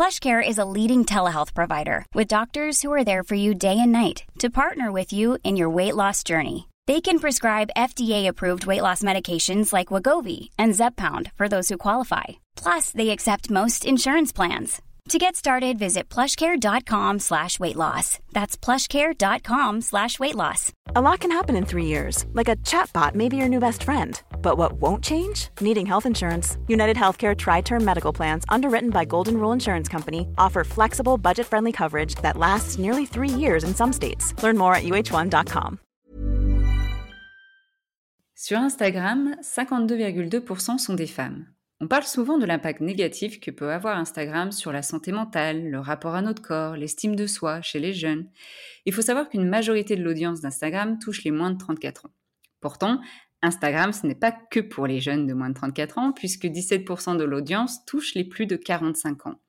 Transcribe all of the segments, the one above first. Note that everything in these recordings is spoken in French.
PlushCare is a leading telehealth provider with doctors who are there for you day and night to partner with you in your weight loss journey. They can prescribe FDA-approved weight loss medications like Wagovi and Zepbound for those who qualify. Plus, they accept most insurance plans. To get started, visit plushcare.com slash weight loss. That's plushcare.com slash weight loss. A lot can happen in three years, like a chatbot may be your new best friend. But what won't change? Needing health insurance. United Healthcare Tri Term Medical Plans, underwritten by Golden Rule Insurance Company, offer flexible, budget friendly coverage that lasts nearly three years in some states. Learn more at uh1.com. Sur Instagram, 52,2% sont des femmes. On parle souvent de l'impact négatif que peut avoir Instagram sur la santé mentale, le rapport à notre corps, l'estime de soi chez les jeunes. Il faut savoir qu'une majorité de l'audience d'Instagram touche les moins de 34 ans. Pourtant, Instagram, ce n'est pas que pour les jeunes de moins de 34 ans, puisque 17% de l'audience touche les plus de 45 ans.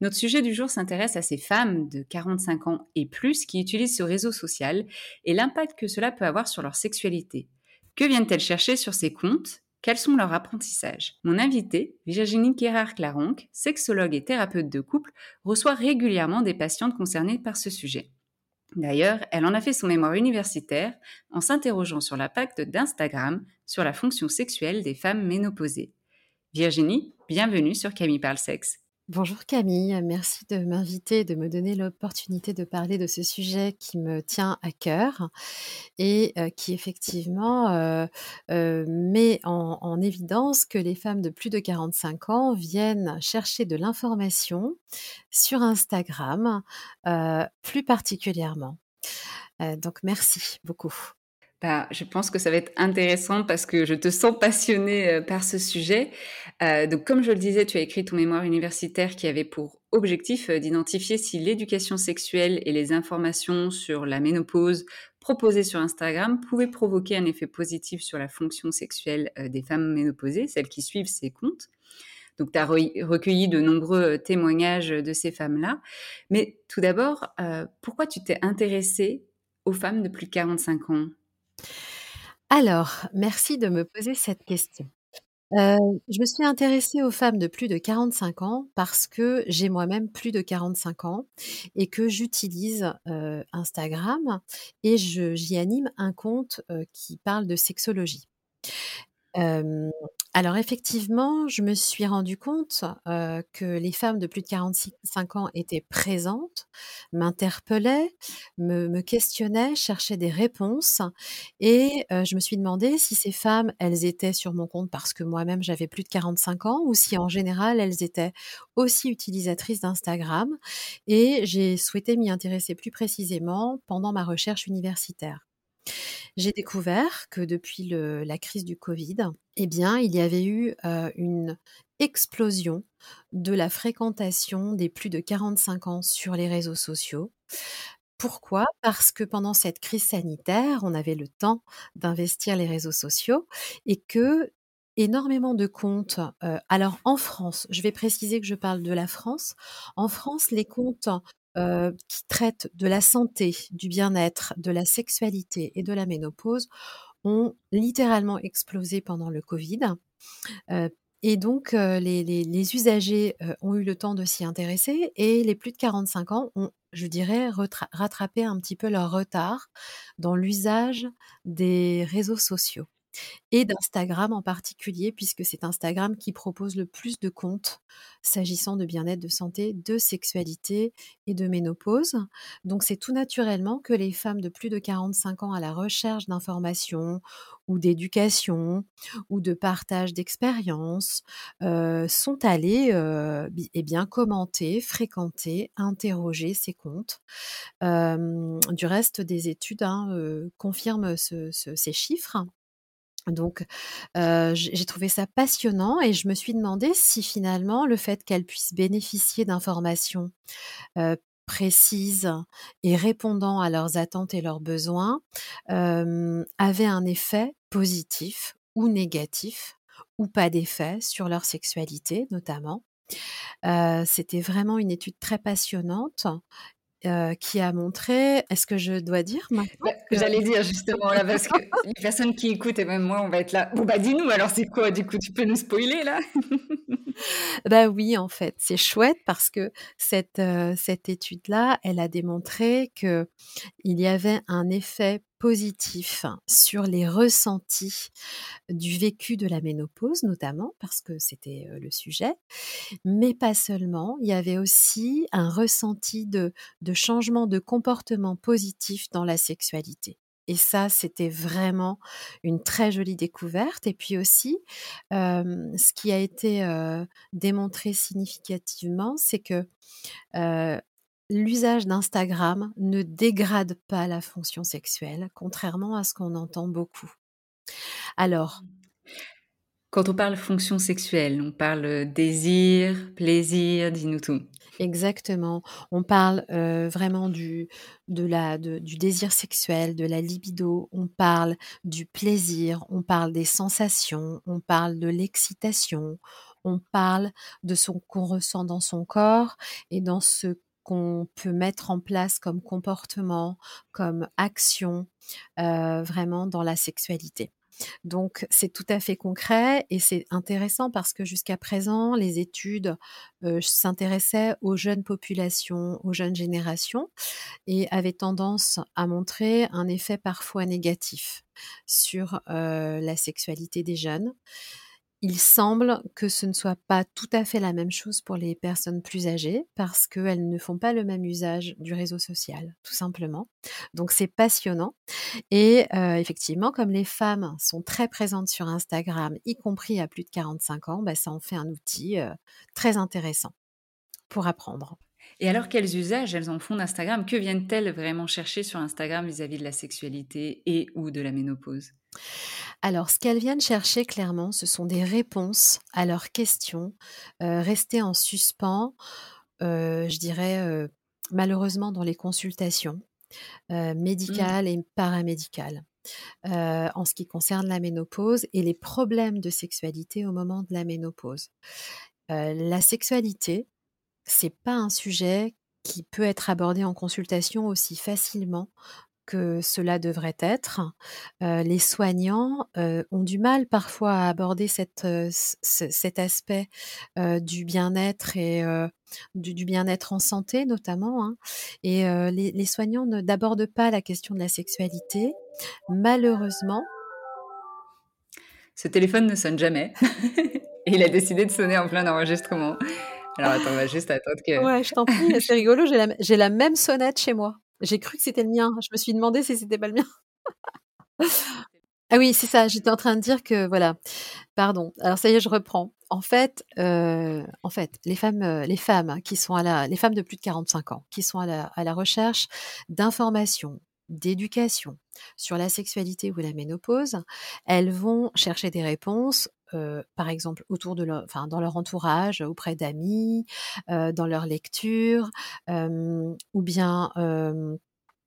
Notre sujet du jour s'intéresse à ces femmes de 45 ans et plus qui utilisent ce réseau social et l'impact que cela peut avoir sur leur sexualité. Que viennent-elles chercher sur ces comptes? Quels sont leurs apprentissages? Mon invitée, Virginie Guérard-Claronc, sexologue et thérapeute de couple, reçoit régulièrement des patientes concernées par ce sujet. D'ailleurs, elle en a fait son mémoire universitaire en s'interrogeant sur l'impact d'Instagram sur la fonction sexuelle des femmes ménopausées. Virginie, bienvenue sur Camille Parle Sexe. Bonjour Camille, merci de m'inviter, de me donner l'opportunité de parler de ce sujet qui me tient à cœur et euh, qui effectivement euh, euh, met en, évidence que les femmes de plus de 45 ans viennent chercher de l'information sur Instagram, plus particulièrement. donc merci beaucoup. Bah, je pense que ça va être intéressant parce que je te sens passionnée euh, par ce sujet. Euh, donc, comme je le disais, tu as écrit ton mémoire universitaire qui avait pour objectif euh, d'identifier si l'éducation sexuelle et les informations sur la ménopause proposées sur Instagram pouvaient provoquer un effet positif sur la fonction sexuelle des femmes ménopausées, celles qui suivent ces comptes. Donc, tu as recueilli de nombreux témoignages de ces femmes-là. Mais tout d'abord, pourquoi tu t'es intéressée aux femmes de plus de 45 ans? Alors, merci de me poser cette question. Euh, je me suis intéressée aux femmes de plus de 45 ans parce que j'ai moi-même plus de 45 ans et que j'utilise euh, Instagram et j'y anime un compte euh, qui parle de sexologie alors effectivement, je me suis rendu compte, que les femmes de plus de 45 ans étaient présentes, m'interpellaient, me questionnaient, cherchaient des réponses et je me suis demandé si ces femmes, elles étaient sur mon compte parce que moi-même j'avais plus de 45 ans ou si en général elles étaient aussi utilisatrices d'Instagram et j'ai souhaité m'y intéresser plus précisément pendant ma recherche universitaire. J'ai découvert que depuis la crise du Covid, eh bien, il y avait eu une explosion de la fréquentation des plus de 45 ans sur les réseaux sociaux. Pourquoi? Parce que pendant cette crise sanitaire, on avait le temps d'investir les réseaux sociaux et que énormément de comptes. alors en France, je vais préciser que je parle de la France. En France, les comptes qui traitent de la santé, du bien-être, de la sexualité et de la ménopause ont littéralement explosé pendant le Covid. et donc les les usagers, ont eu le temps de s'y intéresser et les plus de 45 ans ont, je dirais, rattrapé un petit peu leur retard dans l'usage des réseaux sociaux et d'Instagram en particulier, puisque c'est Instagram qui propose le plus de comptes s'agissant de bien-être, de santé, de sexualité et de ménopause. Donc c'est tout naturellement que les femmes de plus de 45 ans à la recherche d'informations ou d'éducation ou de partage d'expériences euh, sont allées euh, eh bien commenter, fréquenter, interroger ces comptes. Euh, du reste des études hein, confirment ces chiffres. Donc, j'ai trouvé ça passionnant et je me suis demandé si finalement le fait qu'elles puissent bénéficier d'informations, précises et répondant à leurs attentes et leurs besoins, avait un effet positif ou négatif ou pas d'effet sur leur sexualité notamment. c'était vraiment une étude très passionnante qui a montré est-ce que je dois dire maintenant bah, J'allais dire justement là, parce que les personnes qui écoutent et même moi, on va être là. Bon bah dis-nous alors c'est quoi du coup Tu peux nous spoiler là? Bah oui, en fait, c'est chouette parce que cette, cette étude-là, elle a démontré que il y avait un effet positif sur les ressentis du vécu de la ménopause notamment, parce que c'était le sujet, mais pas seulement, il y avait aussi un ressenti de, de changement de comportement positif dans la sexualité. Et ça, c'était vraiment une très jolie découverte. Et puis aussi, ce qui a été démontré significativement, c'est que l'usage d'Instagram ne dégrade pas la fonction sexuelle, contrairement à ce qu'on entend beaucoup. Alors, quand on parle fonction sexuelle, on parle désir, plaisir, dis-nous tout. Exactement. On parle vraiment du, de la, du désir sexuel, de la libido, on parle du plaisir, on parle des sensations, on parle de l'excitation, on parle de ce qu'on ressent dans son corps et dans ce qu'on peut mettre en place comme comportement, comme action, vraiment dans la sexualité. Donc c'est tout à fait concret et c'est intéressant parce que jusqu'à présent, les études s'intéressaient aux jeunes populations, aux jeunes générations et avaient tendance à montrer un effet parfois négatif sur la sexualité des jeunes. Il semble que ce ne soit pas tout à fait la même chose pour les personnes plus âgées parce qu'elles ne font pas le même usage du réseau social, tout simplement. Donc c'est passionnant. Et effectivement, comme les femmes sont très présentes sur Instagram, y compris à plus de 45 ans, bah, ça en fait un outil très intéressant pour apprendre. Et alors, quels usages elles en font d'Instagram? Que viennent-elles vraiment chercher sur Instagram vis-à-vis de la sexualité et ou de la ménopause? Alors, ce qu'elles viennent chercher clairement, ce sont des réponses à leurs questions, restées en suspens, je dirais, malheureusement dans les consultations, mmh. médicales et paramédicales. en ce qui concerne la ménopause et les problèmes de sexualité au moment de la ménopause. la sexualité, c'est pas un sujet qui peut être abordé en consultation aussi facilement que cela devrait être. les soignants ont du mal parfois à aborder cet aspect du bien-être et du, bien-être en santé notamment. Hein. Et les, les, soignants n'abordent pas la question de la sexualité. Malheureusement. Ce téléphone ne sonne jamais. et il a décidé de sonner en plein enregistrement. Alors attends, on va juste attendre que. Ouais, je t'en prie, c'est rigolo, j'ai la, j'ai la même sonnette chez moi. J'ai cru que c'était le mien. Je me suis demandé si c'était pas le mien. ah oui, c'est ça. J'étais en train de dire que voilà. Pardon. Alors ça y est, je reprends. En fait, euh, en fait, les femmes, euh, les femmes qui sont à la, les femmes de plus de 45 ans, qui sont à la, à la recherche d'informations, d'éducation sur la sexualité ou la ménopause, elles vont chercher des réponses par exemple autour de leur, dans leur entourage, auprès d'amis, dans leur lecture, ou bien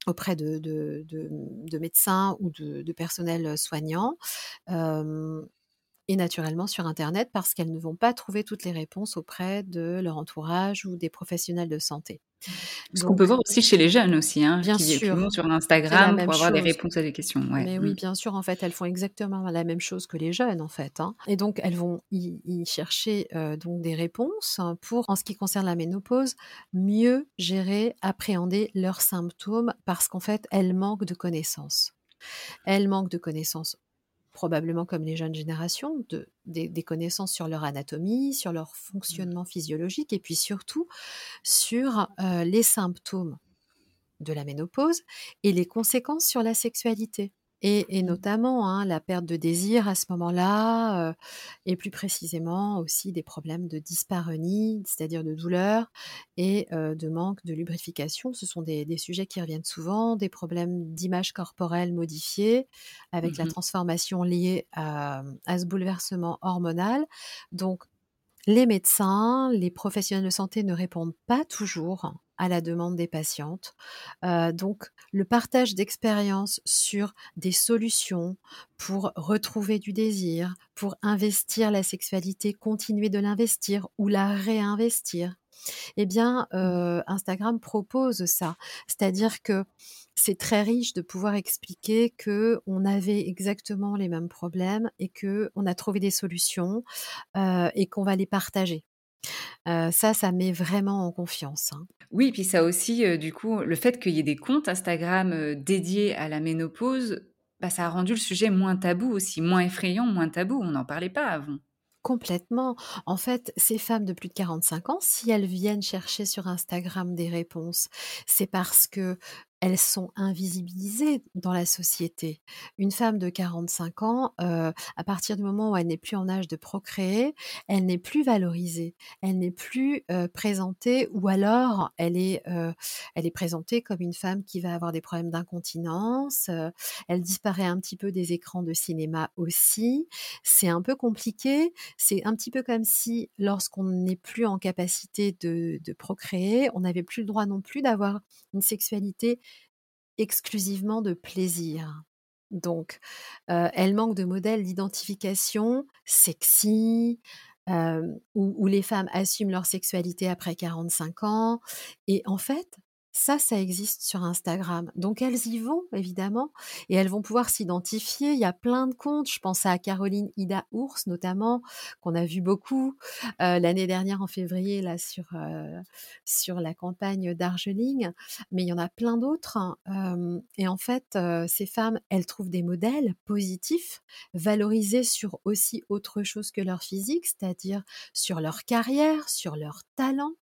auprès de, de, de, médecins ou de, personnel soignant. et naturellement sur Internet parce qu'elles ne vont pas trouver toutes les réponses auprès de leur entourage ou des professionnels de santé. Ce qu'on peut voir aussi chez les jeunes aussi, hein, Bien qui sûr, sur Instagram pour avoir des réponses à des questions. Ouais, Mais oui, mmh. bien sûr, en fait, elles font exactement la même chose que les jeunes, en fait, hein et donc elles vont y y chercher, heu, donc des réponses pour, en ce qui concerne la ménopause, mieux gérer, appréhender leurs symptômes parce qu'en fait, elles manquent de connaissances. Elles manquent de connaissances, probablement comme les jeunes générations, de des des connaissances sur leur anatomie, sur leur Mmh. fonctionnement physiologique et puis surtout sur, heu, les symptômes de la ménopause et les conséquences sur la sexualité et et Mmh. notamment, hein, la perte de désir à ce moment-là, et plus précisément aussi des problèmes de dyspareunie, c'est-à-dire de douleur et de manque de lubrification. Ce sont des des sujets qui reviennent souvent, des problèmes d'image corporelle modifiée avec Mmh la mh. transformation liée à, mmh, à ce bouleversement hormonal. Donc les médecins, les professionnels de santé ne répondent pas toujours à la demande des patientes. Heu, donc le partage d'expériences sur des solutions pour retrouver du désir, pour investir la sexualité, continuer de l'investir ou la réinvestir et bien, Mmh. heu, Instagram propose ça. C'est-à-dire que c'est très riche de pouvoir expliquer qu'on avait exactement les mêmes problèmes et qu'on a trouvé des solutions, heu et qu'on va les partager. Heu, ça, ça met vraiment en confiance, hein. Oui, puis ça aussi, heu, du coup, le fait qu'il y ait des comptes Instagram, heu, dédiés à la ménopause, bah, ça a rendu le sujet moins tabou aussi, moins effrayant, moins tabou. On n'en parlait pas avant. Complètement. En fait, ces femmes de plus de 45 ans, si elles viennent chercher sur Instagram des réponses, c'est parce qu'elles sont invisibilisées dans la société. Une femme de 45 ans, heu, à partir du moment où elle n'est plus en âge de procréer, elle n'est plus valorisée. Elle n'est plus, heu, présentée ou alors elle est, heu, elle est présentée comme une femme qui va avoir des problèmes d'incontinence, elle disparaît un petit peu des écrans de cinéma aussi. C'est un peu compliqué. C'est un petit peu comme si lorsqu'on n'est plus en capacité de procréer, on n'avait plus le droit non plus d'avoir une sexualité exclusivement de plaisir. Donc, heu, elles manquent de modèles d'identification sexy, où les femmes assument leur sexualité après 45 ans et en fait, ça, ça existe sur Instagram. Donc elles y vont évidemment et elles vont pouvoir s'identifier. Il y a plein de comptes, je pense à Caroline Ida Ours notamment, qu'on a vu beaucoup, heu, l'année dernière en février là sur, heu, sur la campagne Darjeeling, mais il y en a plein d'autres, hem et en fait, heu, ces femmes, elles trouvent des modèles positifs, valorisés sur aussi autre chose que leur physique, c'est-à-dire sur leur carrière, sur leur talent,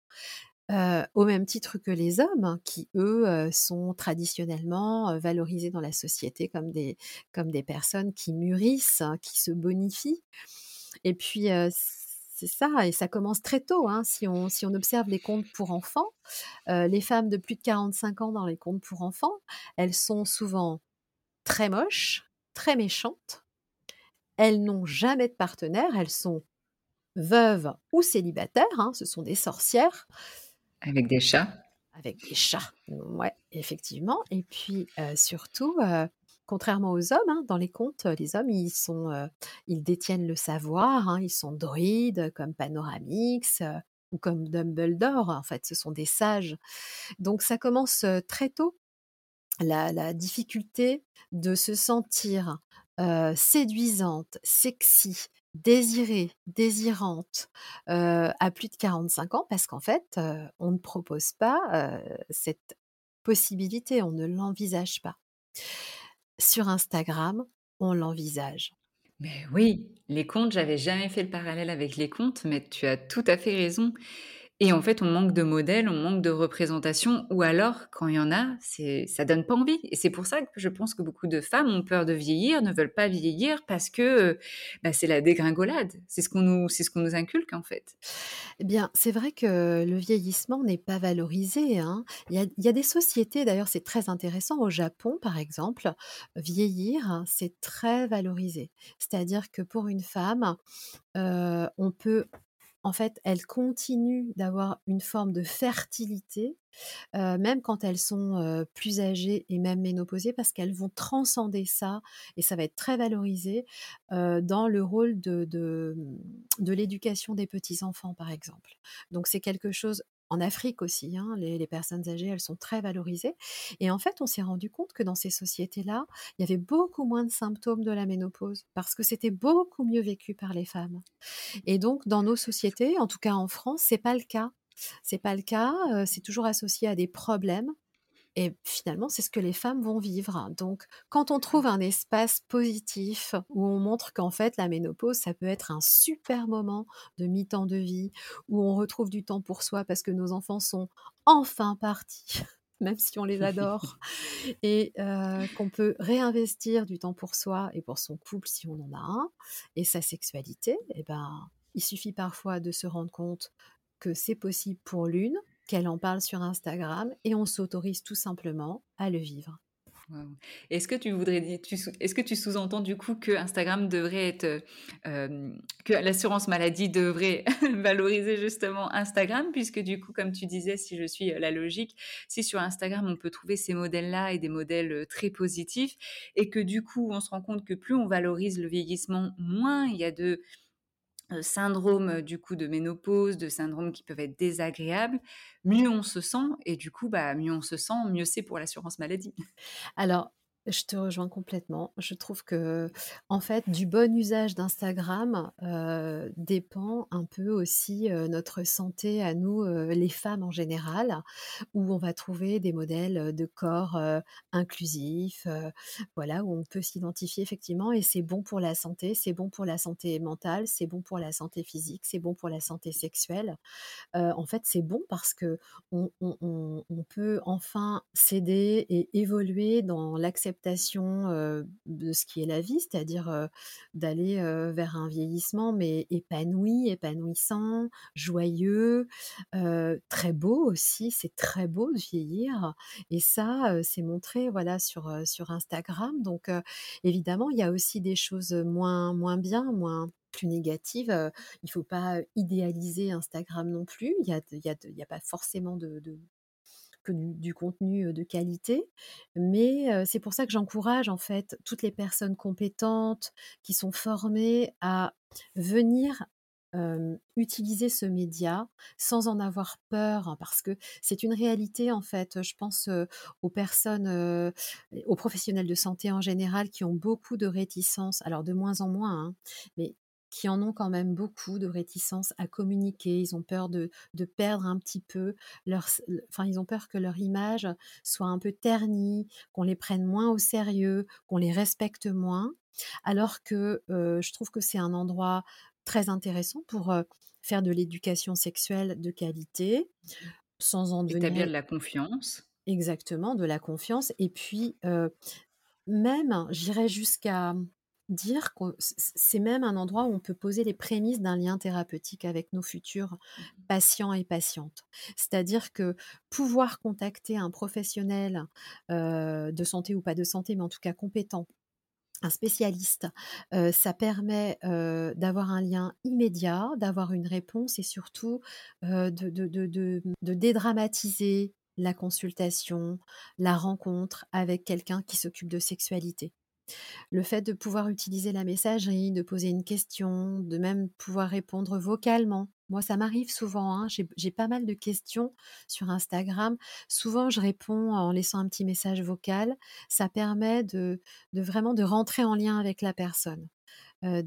heu, au même titre que les hommes qui, eux, heu, sont traditionnellement, heu, valorisés dans la société comme des comme des personnes qui mûrissent, qui se bonifient et puis, c'est ça et ça commence très tôt, hein. Si on si on observe les comptes pour enfants, les femmes de plus de 45 ans dans les comptes pour enfants, elles sont souvent très moches, très méchantes. Elles n'ont jamais de partenaire, elles sont veuves ou célibataires, hein, ce sont des sorcières Avec des chats. avec des chats, ouais, effectivement et puis, heu, surtout, heu, contrairement aux hommes, hein, dans les contes, les hommes, ils sont, ils détiennent le savoir, hein, ils sont druides comme Panoramix, ou comme Dumbledore. En fait, ce sont des sages. Donc ça commence, très tôt, la difficulté de se sentir, séduisante, sexy, désirée, désirante, à plus de 45 ans parce qu'en fait, on ne propose pas, cette possibilité, on ne l'envisage pas. Sur Instagram, on l'envisage. Mais oui, les comptes, j'avais jamais fait le parallèle avec les comptes, mais tu as tout à fait raison et en fait, on manque de modèles, on manque de représentation ou alors quand il y en a, c'est ça donne pas envie et c'est pour ça que je pense que beaucoup de femmes ont peur de vieillir, ne veulent pas vieillir parce que, heu, bah, c'est la dégringolade. C'est ce qu'on nous ce qu'on nous inculque, en fait. Eh bien, c'est vrai que le vieillissement n'est pas valorisé, hein. Il y a des sociétés d'ailleurs, c'est très intéressant. Au Japon, par exemple, vieillir, c'est très valorisé. C'est-à-dire que pour une femme, heu, on peut en fait, elle continue d'avoir une forme de fertilité, heu, même quand elles sont, heu, plus âgées et même ménopausées parce qu'elles vont transcender ça et ça va être très valorisé, heu, dans le rôle de de, de l'éducation des petits enfants, par exemple. Donc c'est quelque chose en Afrique aussi, hein, les, les personnes âgées, elles sont très valorisées. Et en fait, on s'est rendu compte que dans ces sociétés-là, il y avait beaucoup moins de symptômes de la ménopause parce que c'était beaucoup mieux vécu par les femmes. Et donc, dans nos sociétés, en tout cas en France, c'est pas le cas. C'est pas le cas. euh, c'est toujours associé à des problèmes. Et finalement, c'est ce que les femmes vont vivre. Donc, quand on trouve un espace positif où on montre qu'en fait, la ménopause, ça peut être un super moment de mi-temps de vie, où on retrouve du temps pour soi parce que nos enfants sont enfin partis, même si on les adore, et euh, qu'on peut réinvestir du temps pour soi et pour son couple si on en a un, et sa sexualité, eh ben, il suffit parfois de se rendre compte que c'est possible pour l'une, qu'elle en parle sur Instagram, et on s'autorise tout simplement à le vivre. Est-ce que tu voudrais est-ce que tu sous-entends du coup que Instagram devrait être, euh, que l'assurance maladie devrait valoriser justement Instagram, puisque du coup, comme tu disais, si je suis euh, la logique, si sur Instagram on peut trouver ces modèles-là et des modèles euh, très positifs, et que du coup on se rend compte que plus on valorise le vieillissement, moins il y a de syndromes euh, du coup de ménopause, de syndromes qui peuvent être désagréables, mieux on se sent, et du coup, bah, mieux on se sent, mieux c'est pour l'assurance maladie. Alors, je te rejoins complètement. Je trouve que, en fait, du bon usage d'Instagram euh, dépend un peu aussi euh, notre santé à nous, euh, les femmes en général, où on va trouver des modèles de corps inclusifs, voilà, où on peut s'identifier effectivement, et c'est bon pour la santé, c'est bon pour la santé mentale, c'est bon pour la santé physique, c'est bon pour la santé sexuelle. En fait, c'est bon parce que on peut enfin s'aider et évoluer dans l'acceptation de ce qui est la vie, c'est-à-dire d'aller vers un vieillissement, mais épanoui, épanouissant, joyeux, très beau aussi. C'est très beau de vieillir, et ça, c'est montré voilà sur sur Instagram. Donc évidemment, il y a aussi des choses moins moins bien, moins plus négatives. euh, il faut pas idéaliser Instagram non plus. Il y a, a, a pas forcément de- du, contenu de qualité, mais c'est pour ça que j'encourage en fait toutes les personnes compétentes qui sont formées à venir utiliser ce média sans en avoir peur, hein, parce que c'est une réalité en fait. Je pense aux personnes, aux professionnels de santé en général qui ont beaucoup de réticence, alors de moins en moins, hein, mais qui en ont quand même beaucoup de réticence à communiquer. Ils ont peur de, de perdre un petit peu leur, enfin, ils ont peur que leur image soit un peu ternie, qu'on les prenne moins au sérieux, qu'on les respecte moins. Alors que euh, je trouve que c'est un endroit très intéressant pour euh, faire de l'éducation sexuelle de qualité, sans en Établir devenir de la confiance. exactement de la confiance. Et puis, euh, même, j'irais jusqu'à dire que c'est même un endroit où on peut poser les prémices d'un lien thérapeutique avec nos futurs patients et patientes. C'est-à-dire que pouvoir contacter un professionnel euh, de santé ou pas de santé, mais en tout cas compétent, un spécialiste, euh, ça permet euh, d'avoir un lien immédiat, d'avoir une réponse et surtout de, de, de, de, de dédramatiser la consultation, la rencontre avec quelqu'un qui s'occupe de sexualité. Le fait de pouvoir utiliser la messagerie, de poser une question, de même pouvoir répondre vocalement. Moi, ça m'arrive souvent. hein, J'ai pas mal de questions sur Instagram. Souvent, je réponds en laissant un petit message vocal. Ça permet de, vraiment de rentrer en lien avec la personne, euh,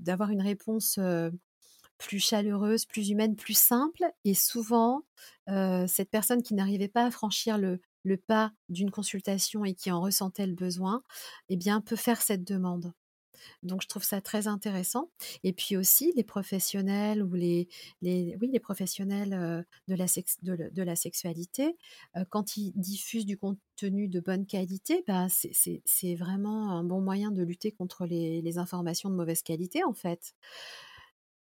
d'avoir une réponse euh, plus chaleureuse, plus humaine, plus simple. Et souvent, euh, cette personne qui n'arrivait pas à franchir le, le pas d'une consultation et qui en ressentait le besoin, eh bien, peut faire cette demande. Donc, je trouve ça très intéressant. Et puis aussi, les professionnels ou les, les, oui, les professionnels euh, de, la de, la sexualité, euh, quand ils diffusent du contenu de bonne qualité, bah, c'est vraiment un bon moyen de lutter contre les, les informations de mauvaise qualité, en fait.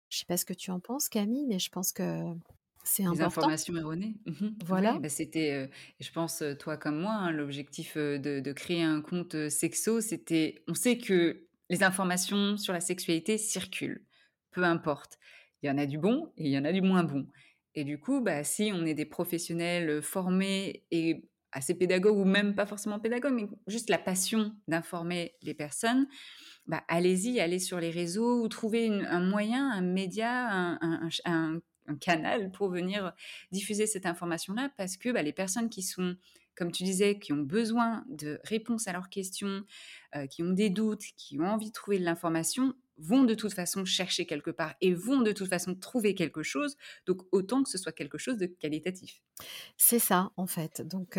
Je sais pas ce que tu en penses, Camille, mais je pense que c'est important. informations erronées. Mmh Voilà. Ouais, bah, c'était, et je pense, heu, toi comme moi, hein, l'objectif, heu, de de créer un compte, sexo, c'était on sait que les informations sur la sexualité circulent, peu importe. Il y en a du bon et il y en a du moins bon et du coup, bah, si on est des professionnels, formés et assez pédagogues ou même pas forcément pédagogues, mais juste la passion d'informer les personnes, bah, allez-y, allez sur les réseaux ou trouvez une un moyen, un média, un un un ch canal pour venir diffuser cette information-là parce que bah, les personnes qui sont comme tu disais, qui ont besoin de réponses à leurs questions, qui ont des doutes, qui ont envie de trouver de l'information, vont de toute façon chercher quelque part et vont de toute façon trouver quelque chose. Donc autant que ce soit quelque chose de qualitatif. C'est ça, en fait. Donc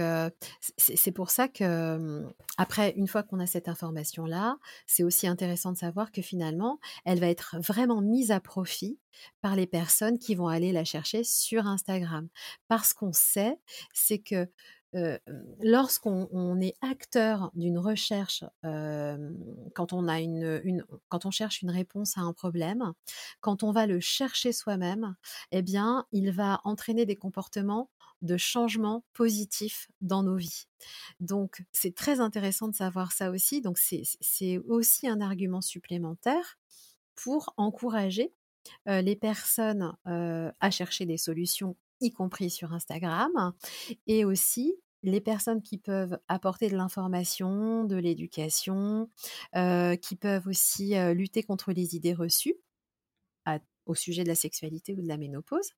c'est pour ça que mmh, après, une fois qu'on a cette information-là, c'est aussi intéressant de savoir que finalement, elle va être vraiment mise à profit par les personnes qui vont aller la chercher sur Instagram. Parce qu'on sait, c'est que lorsqu'on est acteur d'une recherche, quand on a une, quand on cherche une réponse à un problème, quand on va le chercher soi-même, eh bien, il va entraîner des comportements de changement positifs dans nos vies. Donc, c'est très intéressant de savoir ça aussi. Donc, c'est aussi un argument supplémentaire pour encourager les personnes à chercher des solutions y compris sur Instagram, et aussi les personnes qui peuvent apporter de l'information, de l'éducation, qui peuvent aussi lutter contre les idées reçues au sujet de la sexualité ou de la ménopause.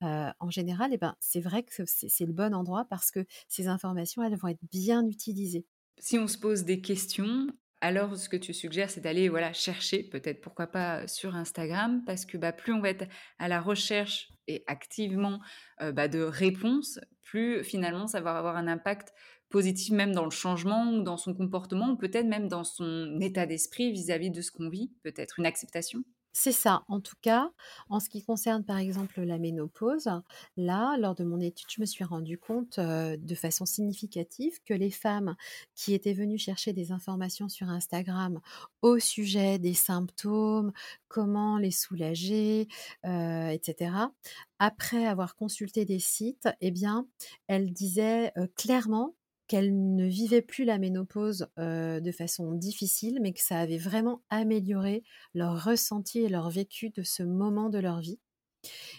en général, eh ben, c'est vrai que c'est le bon endroit parce que ces informations, elles vont être bien utilisées. Si on se pose des questions, alors ce que tu suggères, c'est d'aller voilà chercher, peut-être pourquoi pas sur Instagram, parce que bah, plus on va être à la recherche et activement bah, de réponses, plus finalement ça va avoir un impact positif même dans le changement ou dans son comportement, ou peut-être même dans son état d'esprit vis-à-vis de ce qu'on vit, peut-être une acceptation. C'est ça, en tout cas, en ce qui concerne par exemple la ménopause, là, lors de mon étude, je me suis rendu compte de façon significative que les femmes qui étaient venues chercher des informations sur Instagram au sujet des symptômes, comment les soulager, etc., après avoir consulté des sites, eh bien, elles disaient clairement qu'elles ne vivaient plus la ménopause de façon difficile, mais que ça avait vraiment amélioré leur ressenti et leur vécu de ce moment de leur vie.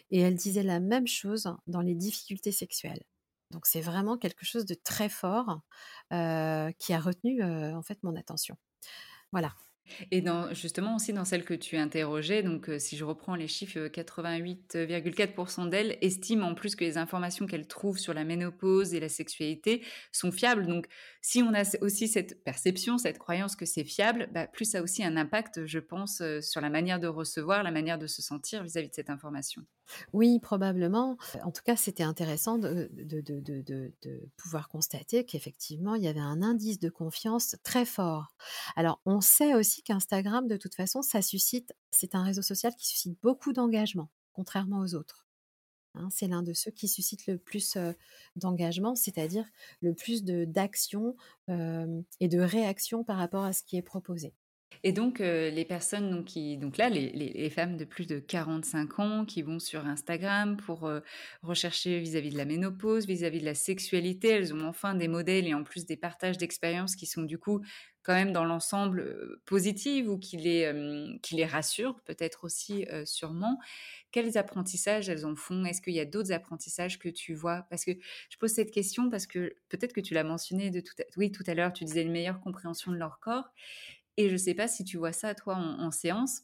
Et elles disaient la même chose dans les difficultés sexuelles. Donc c'est vraiment quelque chose de très fort qui a retenu en fait mon attention. Voilà. Et justement aussi dans celle que tu interrogeais, donc euh, si je reprends les chiffres, 88,4% d'elles estiment en plus que les informations qu'elles trouvent sur la ménopause et la sexualité sont fiables. Donc si on a aussi cette perception, cette croyance que c'est fiable, bah, plus ça a aussi un impact, je pense, euh, sur la manière de recevoir, la manière de se sentir vis-à-vis de cette information. Oui, probablement. En tout cas, c'était intéressant de, pouvoir constater qu'effectivement, il y avait un indice de confiance très fort. Alors, on sait aussi qu'Instagram, de toute façon, ça suscite, c'est un réseau social qui suscite beaucoup d'engagement, contrairement aux autres. Hein. c'est l'un de ceux qui suscite le plus d'engagement, c'est-à-dire le plus d'action et de réaction par rapport à ce qui est proposé. Et donc, les personnes donc, qui, donc là, les, les, femmes de plus de 45 ans qui vont sur Instagram pour rechercher vis-à-vis de la ménopause, vis-à-vis de la sexualité, elles ont enfin des modèles et en plus des partages d'expériences qui sont du coup quand même dans l'ensemble positives ou qui les, qui les peut-être aussi sûrement. Quels apprentissages elles en font? Est-ce qu'il y a d'autres apprentissages que tu vois? Parce que je pose cette question parce que peut-être que tu l'as mentionné de tout à, oui, tout à l'heure, tu disais une meilleure compréhension de leur corps. Et je ne sais pas si tu vois ça, toi, en, séance,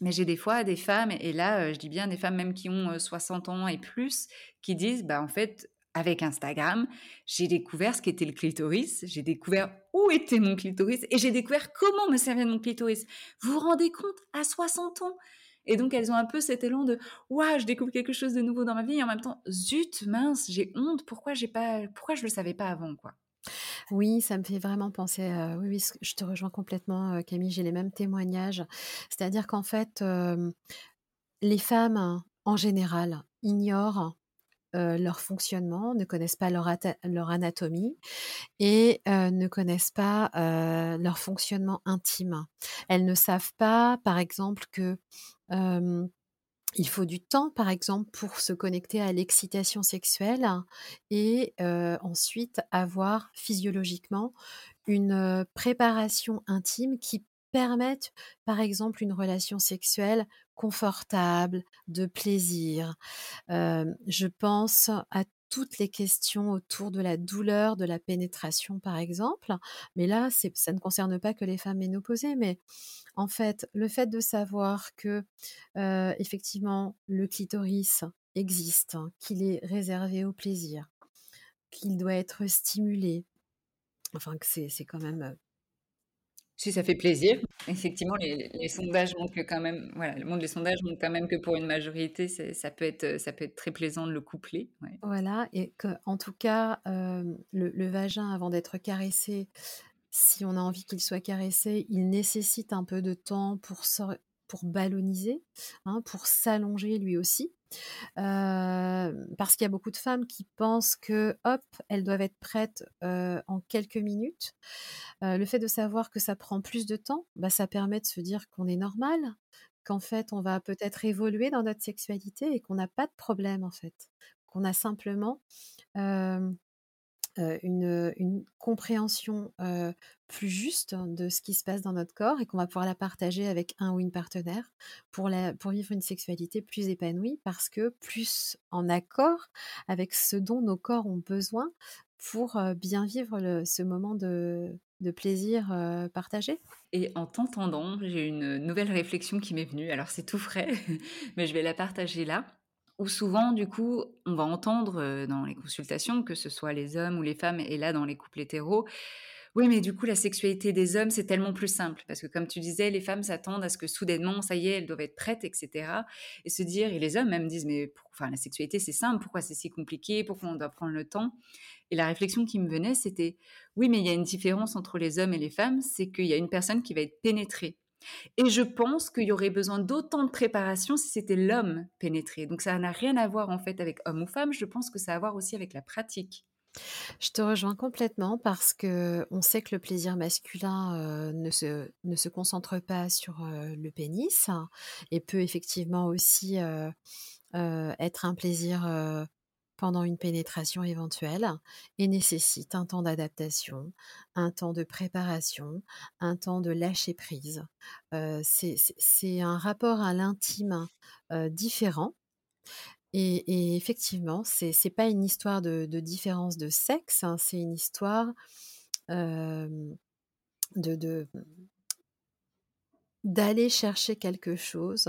mais j'ai des fois des femmes, et là, je dis bien des femmes même qui ont 60 euh, ans et plus, qui disent, bah en fait, avec Instagram, j'ai découvert ce qu'était le clitoris, j'ai découvert où était mon clitoris, et j'ai découvert comment me servait mon clitoris. Vous vous rendez compte À 60 ans et donc, elles ont un peu cet élan de Waouh, je découvre quelque chose de nouveau dans ma vie. Et en même temps, zut, mince, j'ai honte. Pourquoi, j'ai pas, pourquoi je le savais pas avant quoi? Oui, ça me fait vraiment penser, oui, oui, je te rejoins complètement, Camille, j'ai les mêmes témoignages. C'est-à-dire qu'en fait, les femmes, en général, ignorent, leur fonctionnement, ne connaissent pas leur leur anatomie et ne connaissent pas, leur fonctionnement intime. Elles ne savent pas, par exemple, que, il faut du temps, par exemple, pour se connecter à l'excitation sexuelle et ensuite avoir physiologiquement une préparation intime qui permette, par exemple, une relation sexuelle confortable, de plaisir. je pense à toutes les questions autour de la douleur, de la pénétration, par exemple. Mais là, ça ne concerne pas que les femmes ménopausées, mais en fait, le fait de savoir que effectivement le clitoris existe, qu'il est réservé au plaisir, qu'il doit être stimulé, enfin que c'est quand même, Si ça fait plaisir, effectivement les sondages montrent quand même voilà, le monde des sondages montrent quand même que pour une majorité, ça peut être, ça peut être très plaisant de le coupler. Voilà et qu'en tout cas, hem, le vagin avant d'être caressé, si on a envie qu'il soit caressé, il nécessite un peu de temps pour pour ballonniser, hein, pour s'allonger lui aussi. Parce qu'il y a beaucoup de femmes qui pensent que, hop, elles doivent être prêtes, en quelques minutes. Le fait de savoir que ça prend plus de temps, bah, ça permet de se dire qu'on est normal, qu'en fait on va peut-être évoluer dans notre sexualité et qu'on n'a pas de problème en fait. Qu'on a simplement, une, une compréhension, plus juste de ce qui se passe dans notre corps et qu'on va pouvoir la partager avec un ou une partenaire pour pour vivre une sexualité plus épanouie parce que plus en accord avec ce dont nos corps ont besoin pour, heu, bien vivre ce moment de de plaisir, heu, partagé. Et en t'entendant, j'ai une nouvelle réflexion qui m'est venue. Alors c'est tout frais, mais je vais la partager là. Où souvent, du coup, on va entendre, heu, dans les consultations, que ce soit les hommes ou les femmes et là dans les couples hétéros: «Oui, mais du coup la sexualité des hommes, c'est tellement plus simple». Parce que comme tu disais, les femmes s'attendent à ce que soudainement, ça y est, elles doivent être prêtes et cetera et se dire et les hommes même disent: «Mais pour enfin la sexualité c'est simple, pourquoi c'est si compliqué? Pourquoi on doit prendre le temps?» et la réflexion qui me venait, c'était: «Oui, mais il y a une différence entre les hommes et les femmes, c'est qu'il y a une personne qui va être pénétrée» et je pense qu'il y aurait besoin d'autant de préparation si c'était l'homme pénétré. Donc ça n'a rien à voir en fait avec homme ou femme, je pense que ça a à voir aussi avec la pratique. Je te rejoins complètement parce qu'on sait que le plaisir masculin, heu, ne se ne se concentre pas sur, heu, le pénis et peut effectivement aussi, heu, être un plaisir, pendant une pénétration éventuelle et nécessite un temps d'adaptation, un temps de préparation, un temps de lâcher prise. C'est un rapport à l'intime, différent et et effectivement, c'est c'est pas une histoire de de différence de sexe, hein, c'est une histoire, de d'aller chercher quelque chose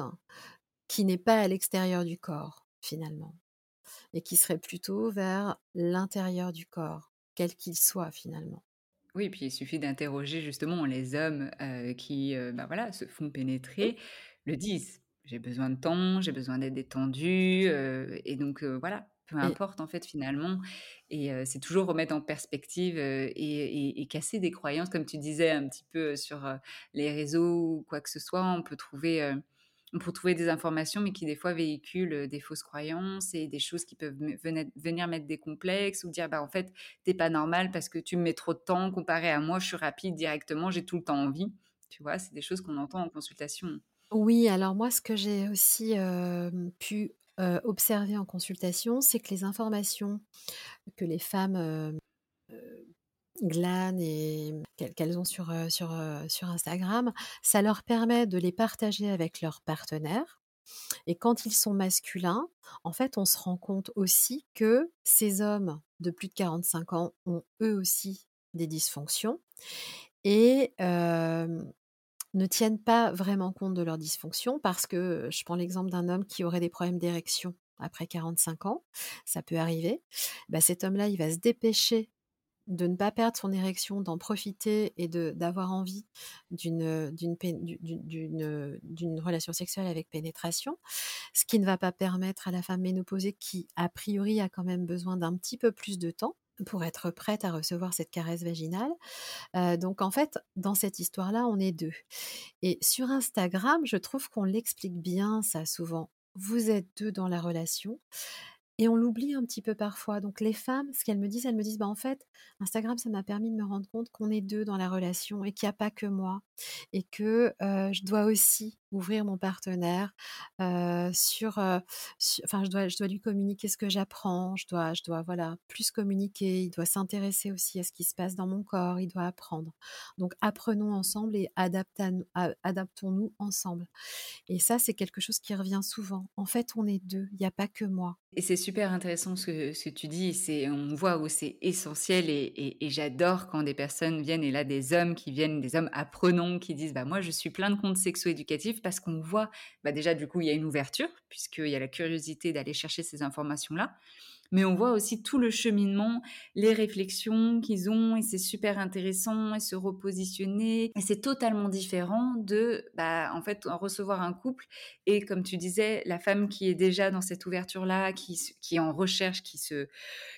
qui n'est pas à l'extérieur du corps, finalement et qui serait plutôt vers l'intérieur du corps, quel qu'il soit, finalement. Oui, puis il suffit d'interroger justement les hommes, qui, heu, bah, voilà, se font Oui. pénétrer, le disent: «J'ai besoin de temps, j'ai besoin d'être détendu», heu et donc heu, voilà, peu importe en fait finalement et heu, c'est toujours remettre en perspective, heu et et et casser des croyances comme tu disais un petit peu, sur, les réseaux ou quoi que ce soit. On peut trouver, on peut trouver des informations, mais qui des fois véhiculent, des fausses croyances et des choses qui peuvent venêtre venir mettre des complexes ou dire: «Bah, en fait, tu es pas normal parce que tu me mets trop de temps comparé à moi, je suis rapide directement, j'ai tout le temps envie». Tu vois? C'est des choses qu'on entend en consultation. Oui, alors moi, ce que j'ai aussi, pu, observer en consultation, c'est que les informations que les femmes, heu, glanent et qu'elles ont sur, Instagram, ça leur permet de les partager avec leurs partenaires et quand ils sont masculins, en fait, on se rend compte aussi que ces hommes de plus de 45 ans ont eux aussi des dysfonctions et ne tiennent pas vraiment compte de leurs dysfonctions parce que, je prends l'exemple d'un homme qui aurait des problèmes d'érection après 45 ans, ça peut arriver. Bah, cet homme-là, il va se dépêcher de ne pas perdre son érection, d'en profiter et d'avoir envie d'une, heu d'une relation sexuelle avec pénétration. Ce qui ne va pas permettre à la femme ménopausée qui, a priori, a quand même besoin d'un petit peu plus de temps pour être prête à recevoir cette caresse vaginale. Heu, donc en fait, dans cette histoire-là, on est 2 et sur Instagram, je trouve qu'on l'explique bien ça souvent. Vous êtes 2 dans la relation et on l'oublie un petit peu parfois. Donc les femmes, ce qu'elles me disent, elles me disent: «Bah, en fait, Instagram, ça m'a permis de me rendre compte qu'on est 2 dans la relation et qu'il y a pas que moi et que, heu, je dois aussi ouvrir mon partenaire, sur, enfin je dois je dois lui communiquer ce que j'apprends, je dois je dois, voilà, plus communiquer, il doit s'intéresser aussi à ce qui se passe dans mon corps, il doit apprendre. Donc apprenons ensemble et adaptons-nous ensemble» et ça, c'est quelque chose qui revient souvent. En fait, on est 2, il y a pas que moi. Et c'est super intéressant ce que tu dis, c'est on voit où c'est essentiel et et j'adore quand des personnes viennent et là des hommes qui viennent, des hommes apprenants qui disent: «Bah, moi je suis plein de comptes sexo-éducatifs parce qu'on voit, bah, déjà du coup il y a une ouverture puisqu'il y a la curiosité d'aller chercher ces informations-là, mais on voit aussi tout le cheminement, les réflexions qu'ils ont, et c'est super intéressant, et se repositionner. Et c'est totalement différent de, bah, en fait, recevoir un couple, et comme tu disais, la femme qui est déjà dans cette ouverture-là, qui, qui est en recherche, qui, se,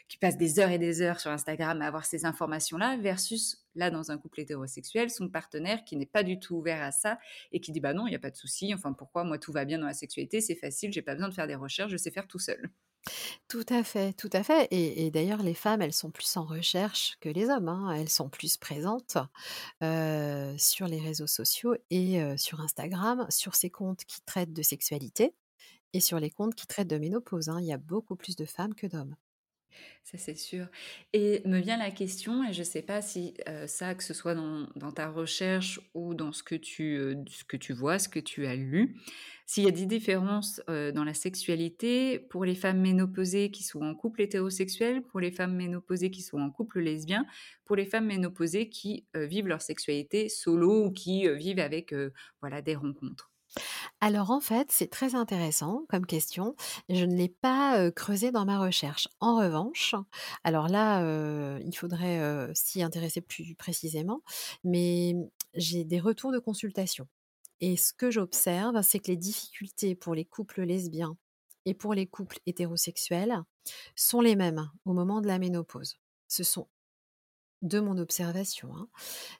qui passe des heures et des heures sur Instagram à avoir ces informations-là, versus là, dans un couple hétérosexuel, son partenaire qui n'est pas du tout ouvert à ça et qui dit bah non, il n'y a pas de souci, enfin pourquoi? Moi tout va bien dans la sexualité, c'est facile, j'ai pas besoin de faire des recherches, je sais faire tout seul. Tout à fait, tout à fait. Et, d'ailleurs, les femmes, elles sont plus en recherche que les hommes. Hein. Elles sont plus présentes sur les réseaux sociaux et sur Instagram, sur ces comptes qui traitent de sexualité et sur les comptes qui traitent de ménopause. Hein. Il y a beaucoup plus de femmes que d'hommes. Ça, c'est sûr. Et me vient la question, et je ne sais pas si ça, que ce soit dans, ta recherche ou dans ce que, tu, ce que tu vois, ce que tu as lu, s'il y a des différences dans la sexualité pour les femmes ménopausées qui sont en couple hétérosexuel, pour les femmes ménopausées qui sont en couple lesbien, pour les femmes ménopausées qui vivent leur sexualité solo ou qui vivent avec voilà, des rencontres. Alors en fait, c'est très intéressant comme question. Je ne l'ai pas, creusé dans ma recherche. En revanche, alors là, il faudrait, s'y intéresser plus précisément, mais j'ai des retours de consultation et ce que j'observe, c'est que les difficultés pour les couples lesbiens et pour les couples hétérosexuels sont les mêmes au moment de la ménopause. Ce sont, de mon observation, hein,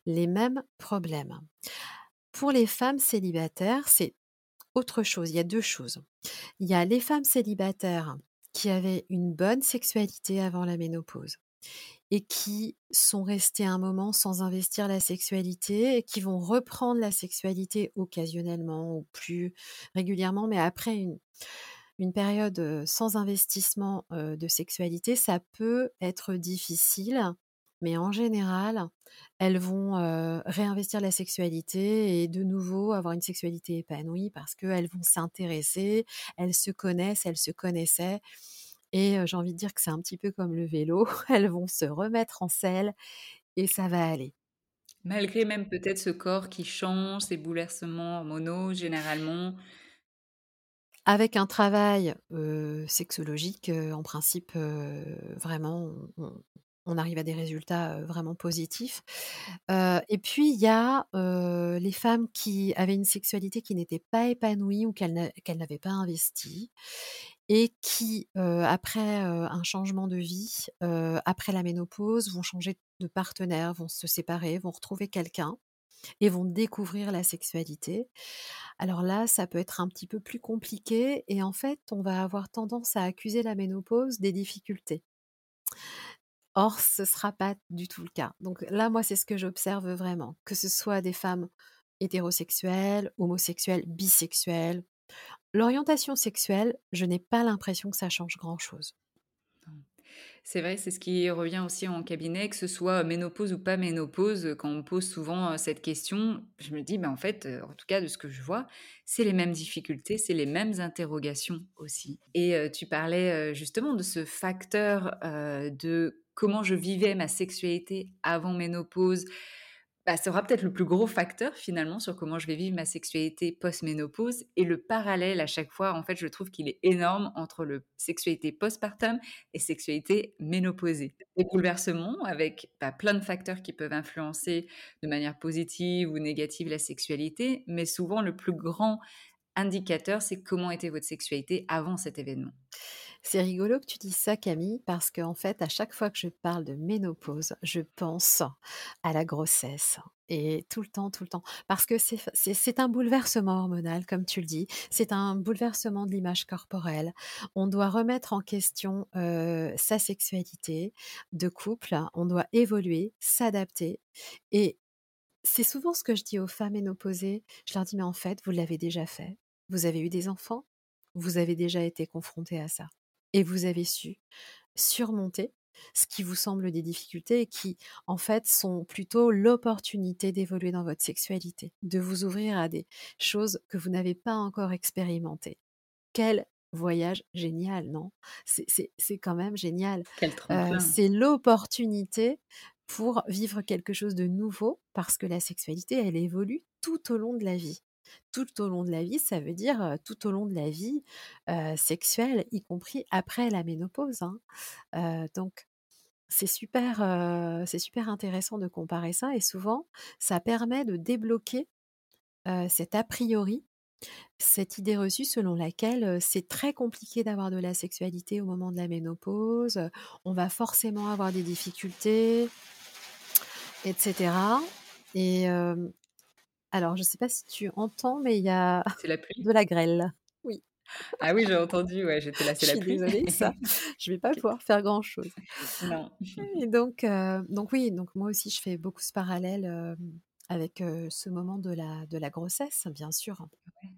les mêmes problèmes. Pour les femmes célibataires, c'est autre chose. Il y a deux choses. Il y a les femmes célibataires qui avaient une bonne sexualité avant la ménopause et qui sont restées un moment sans investir la sexualité et qui vont reprendre la sexualité occasionnellement ou plus régulièrement, mais après une, une période sans investissement de sexualité, ça peut être difficile mais en général, elles vont réinvestir la sexualité et de nouveau avoir une sexualité épanouie parce qu'elles vont s'intéresser, elles se connaissent, elles se connaissaient. Et j'ai envie de dire que c'est un petit peu comme le vélo, elles vont se remettre en selle et ça va aller. Malgré même peut-être ce corps qui change, ces bouleversements hormonaux généralement. Avec un travail sexologique, en principe, vraiment, on arrive à des résultats vraiment positifs. et puis il y a les femmes qui avaient une sexualité qui n'était pas épanouie ou qu'elles n'avaient pas investi et qui, après un changement de vie, après la ménopause, vont changer de partenaire, vont se séparer, vont retrouver quelqu'un et vont découvrir la sexualité. Alors là, ça peut être un petit peu plus compliqué et en fait, on va avoir tendance à accuser la ménopause des difficultés. Or, ce ne sera pas du tout le cas. Donc là, moi, c'est ce que j'observe vraiment, que ce soit des femmes hétérosexuelles, homosexuelles, bisexuelles. L'orientation sexuelle, je n'ai pas l'impression que ça change grand-chose. C'est vrai, c'est ce qui revient aussi en cabinet, que ce soit ménopause ou pas ménopause, quand on pose souvent cette question, je me dis, en fait, en tout cas de ce que je vois, c'est les mêmes difficultés, c'est les mêmes interrogations aussi. Et tu parlais justement de ce facteur de comment je vivais ma sexualité avant ménopause, bah, ça aura peut-être le plus gros facteur finalement sur comment je vais vivre ma sexualité post-ménopause. Et le parallèle à chaque fois, en fait, je trouve qu'il est énorme entre le sexualité postpartum et sexualité ménopausée. Des bouleversements avec bah, plein de facteurs qui peuvent influencer de manière positive ou négative la sexualité, mais souvent le plus grand indicateur, c'est comment était votre sexualité avant cet événement. C'est rigolo que tu dises ça, Camille, parce qu'en fait, à chaque fois que je parle de ménopause, je pense à la grossesse. Et tout le temps, tout le temps. Parce que c'est un bouleversement hormonal, comme tu le dis. C'est un bouleversement de l'image corporelle. On doit remettre en question sa sexualité de couple. On doit évoluer, s'adapter. Et c'est souvent ce que je dis aux femmes ménopausées. Je leur dis, mais en fait, vous l'avez déjà fait. Vous avez eu des enfants? Vous avez déjà été confronté à ça? Et vous avez su surmonter ce qui vous semble des difficultés et qui, en fait, sont plutôt l'opportunité d'évoluer dans votre sexualité, de vous ouvrir à des choses que vous n'avez pas encore expérimentées. Quel voyage génial, non? C'est quand même génial. Euh, c'est l'opportunité pour vivre quelque chose de nouveau parce que la sexualité, elle évolue tout au long de la vie. Tout au long de la vie, ça veut dire, tout au long de la vie, sexuelle, y compris après la ménopause, hein. Donc c'est super, super intéressant de comparer ça et souvent, ça permet de débloquer, cet a priori, cette idée reçue selon laquelle, c'est très compliqué d'avoir de la sexualité au moment de la ménopause, on va forcément avoir des difficultés et cetera et alors je sais pas si tu entends, mais il y a C'est la pluie? de la grêle. Oui, Ah oui, j'ai entendu, ouais, j'étais là, c'est la pluie? désolée, ça, je vais pas pouvoir faire grand chose Non. et donc heu, donc oui, donc moi aussi je fais beaucoup ce parallèle, hem, avec, heu, ce moment de la de la grossesse, bien sûr. Ouais,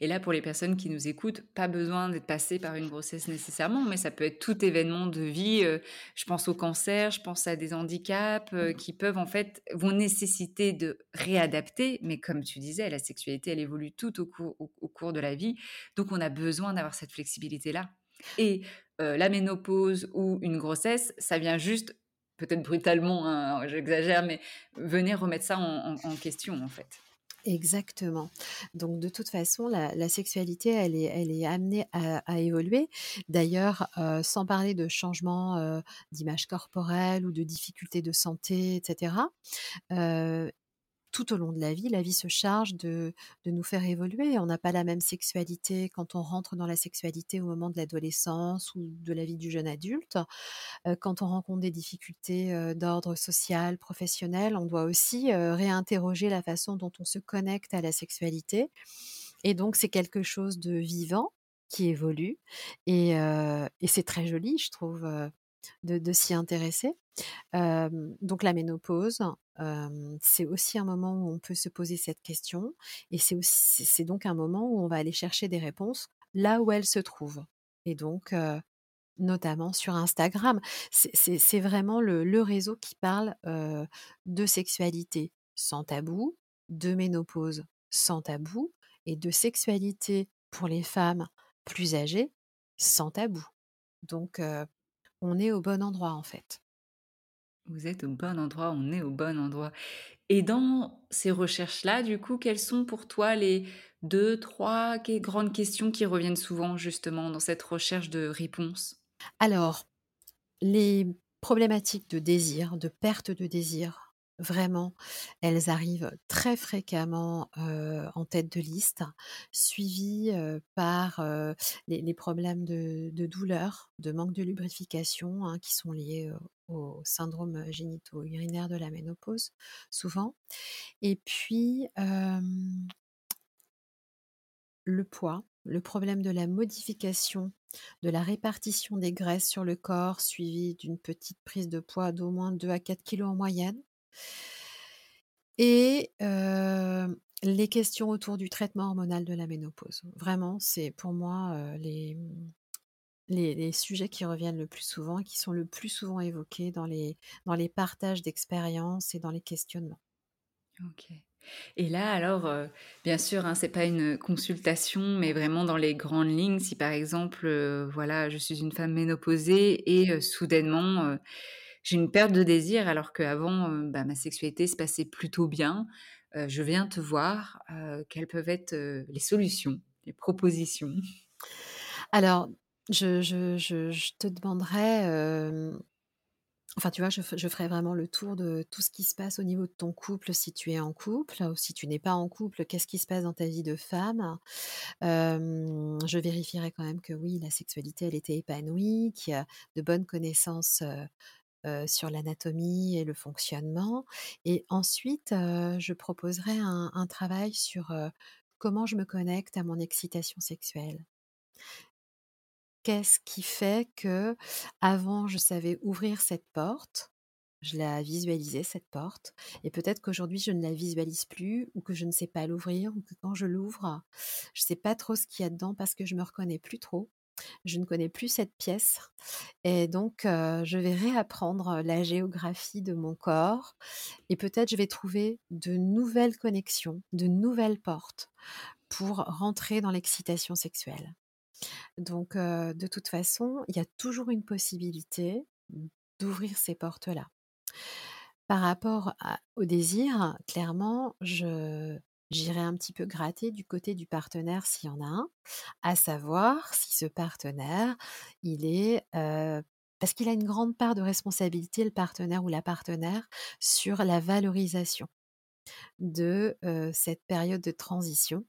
et là, pour les personnes qui nous écoutent, pas besoin d'être passées par une grossesse nécessairement, mais ça peut être tout événement de vie, heu, je pense au cancer, je pense à des handicaps, heu, qui peuvent en fait vont nécessiter de réadapter, mais comme tu disais, la sexualité, elle évolue tout au cours au au cours de la vie, donc on a besoin d'avoir cette flexibilité-là. Et heu, la ménopause ou une grossesse, ça vient juste, peut-être brutalement, hein, j'exagère, mais venir remettre ça en en en question, en fait. Exactement. Donc de toute façon, la sexualité, elle est amenée à évoluer. D'ailleurs, heu, sans parler de changement, heu, d'image corporelle ou de difficultés de santé et cetera, heu, tout au long de la vie, la vie se charge de nous faire évoluer. On n'a pas la même sexualité quand on rentre dans la sexualité au moment de l'adolescence ou de la vie du jeune adulte. Heu, quand on rencontre des difficultés, heu, d'ordre social, professionnel, on doit aussi, heu, réinterroger la façon dont on se connecte à la sexualité et donc c'est quelque chose de vivant, qui évolue et c'est très joli, je trouve, de s'y intéresser. Donc la ménopause, c'est aussi un moment où on peut se poser cette question et c'est donc un moment où on va aller chercher des réponses là où elles se trouvent et donc notamment sur Instagram. C'est vraiment le le réseau qui parle, de sexualité sans tabou, de ménopause sans tabou et de sexualité pour les femmes plus âgées sans tabou. Donc on est au bon endroit, en fait. Vous êtes au bon endroit, on est au bon endroit et dans ces recherches-là, du coup, quelles sont pour toi les 2-3 ques grandes questions qui reviennent souvent, justement, dans cette recherche de réponses? Alors, les problématiques de désir, de perte de désir, vraiment, elles arrivent très fréquemment, en tête de liste, suivies, par, les problèmes de douleur, de manque de lubrification, hein, qui sont liés, au syndrome génito-urinaire de la ménopause, souvent. Et puis, le poids, le problème de la modification de la répartition des graisses sur le corps, suivi d'une petite prise de poids d'au moins 2 à 4 kilogrammes en moyenne et les questions autour du traitement hormonal de la ménopause. Vraiment, c'est pour moi, mmh, les les sujets qui reviennent le plus souvent et qui sont le plus souvent évoqués dans les dans les partages d'expériences et dans les questionnements. OK et là, alors, bien sûr, hein, c'est pas une consultation, mais vraiment dans les grandes lignes, si par exemple, voilà, je suis une femme ménopausée et soudainement, j'ai une perte de désir alors qu'avant, bah, ma sexualité se passait plutôt bien, je viens te voir, quelles peuvent être, les solutions, les propositions? Alors, je te demanderais, enfin, tu vois, je fe je ferais vraiment le tour de tout ce qui se passe au niveau de ton couple, si tu es en couple ou si tu n'es pas en couple, qu'est-ce qui se passe dans ta vie de femme? Je vérifierais quand même que oui, la sexualité, elle était épanouie, qu'il y a de bonnes connaissances, sur l'anatomie et le fonctionnement et ensuite, je proposerais un travail sur, comment je me connecte à mon excitation sexuelle. Qu'est-ce qui fait qu'avant je savais ouvrir cette porte, je la visualisais cette porte et peut-être qu'aujourd'hui je ne la visualise plus ou que je ne sais pas l'ouvrir ou que quand je l'ouvre, je sais pas trop ce qu'il y a dedans parce que je me reconnais plus trop. Je ne connais plus cette pièce et donc je vais réapprendre la géographie de mon corps et peut-être je vais trouver de nouvelles connexions, de nouvelles portes pour rentrer dans l'excitation sexuelle. Donc de toute façon, il y a toujours une possibilité d'ouvrir ces portes-là. Par rapport au désir, clairement, je J'irai un petit peu gratter du côté du partenaire s'il y en a un, à savoir si ce partenaire, il est, parce qu'il a une grande part de responsabilité, le partenaire ou la partenaire, sur la valorisation de, cette période de transition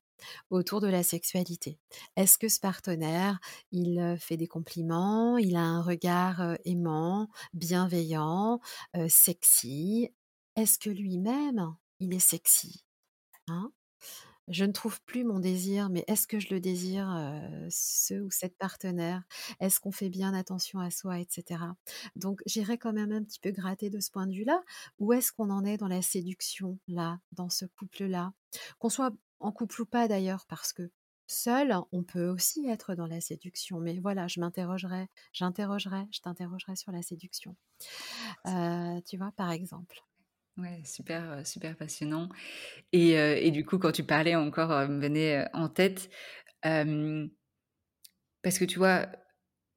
autour de la sexualité. Est-ce que ce partenaire, il, fait des compliments, il a un regard, aimant, bienveillant, sexy? Est-ce que lui-même, il est sexy? Hein? Je ne trouve plus mon désir, mais est-ce que je le désire, ce ou cette partenaire? Est-ce qu'on fait bien attention à soi et cetera? Donc j'irai quand même un petit peu gratter de ce point de vue-là. Où est-ce qu'on en est dans la séduction, là, dans ce couple-là? Qu'on soit en couple ou pas d'ailleurs, parce que seul, on peut aussi être dans la séduction. Mais voilà, je m'interrogerai j'interrogerai, je t'interrogerai sur la séduction. Tu vois, par exemple. Ouais, super, heu, super passionnant. Et heu et du coup, quand tu parlais encore, heu, me venait, en tête, parce que tu vois,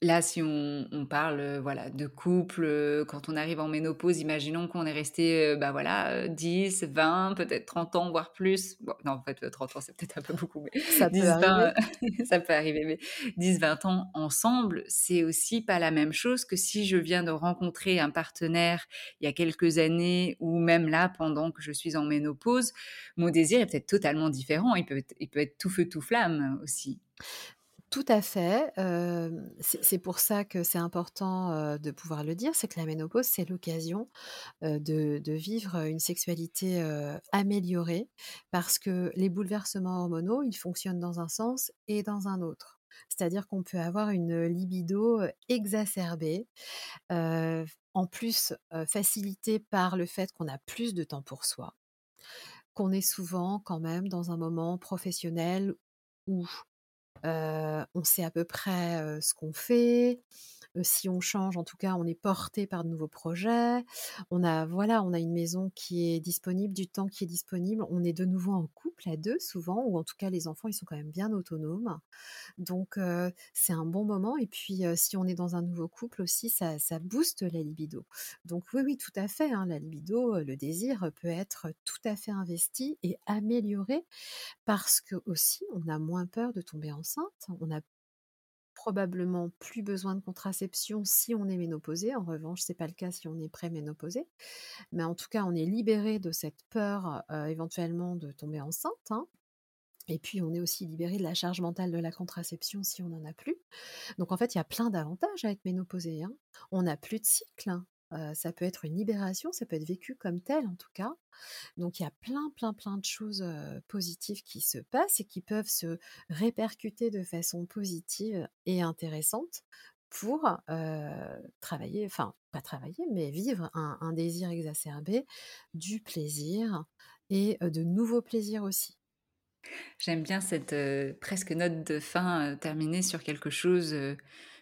là, si on on parle, heu, voilà, de couple, heu, quand on arrive en ménopause, imaginons qu'on est resté, heu, bah, voilà, heu, 10-20, peut-être 30 ans, voire plus. Bon, non, en fait, heu, 30 ans, c'est peut-être un peu beaucoup, mais Ça peut 10-20, arriver. ça peut arriver, mais 10-20 ans ensemble, c'est aussi pas la même chose que si je viens de rencontrer un partenaire il y a quelques années ou même là, pendant que je suis en ménopause. Mon désir est peut-être totalement différent. Il peut être il peut être tout feu tout flamme, aussi. Tout à fait, c'est pour ça que c'est important, de pouvoir le dire, c'est que la ménopause, c'est l'occasion, de de vivre, une sexualité, améliorée. Parce que les bouleversements hormonaux, ils fonctionnent dans un sens et dans un autre. C'est-à-dire qu'on peut avoir une libido, exacerbée, en plus, facilitée par le fait qu'on a plus de temps pour soi. Qu'on est souvent quand même dans un moment professionnel où, on sait à peu près, ce qu'on fait. Si on change, en tout cas, on est porté par de nouveaux projets. On a voilà, on a une maison qui est disponible, du temps qui est disponible. On est de nouveau en couple à 2 souvent ou en tout cas les enfants, ils sont quand même bien autonomes. Donc c'est un bon moment et puis, si on est dans un nouveau couple aussi, ça ça booste la libido. Donc oui, oui, tout à fait, hein, la libido, le désir, peut être tout à fait investi et amélioré parce qu'aussi on a moins peur de tomber enceinte. On a probablement plus besoin de contraception si on est ménopausé. En revanche, c'est pas le cas si on est préménopausé. Mais en tout cas, on est libéré de cette peur, heu, éventuellement de tomber enceinte, hein. Et puis, on est aussi libéré de la charge mentale de la contraception si on en a plus. Donc en fait, il y a plein d'avantages à être ménopausé, hein. On n'a plus de cycle, ça peut être une libération, ça peut être vécu comme tel, en tout cas. Donc il y a plein, plein, plein de choses, positives qui se passent et qui peuvent se répercuter de façon positive et intéressante pour, travailler enfin, pas travailler, mais vivre un désir exacerbé, du plaisir et de nouveaux plaisirs aussi. J'aime bien cette, presque note de fin, heu, terminer sur quelque chose,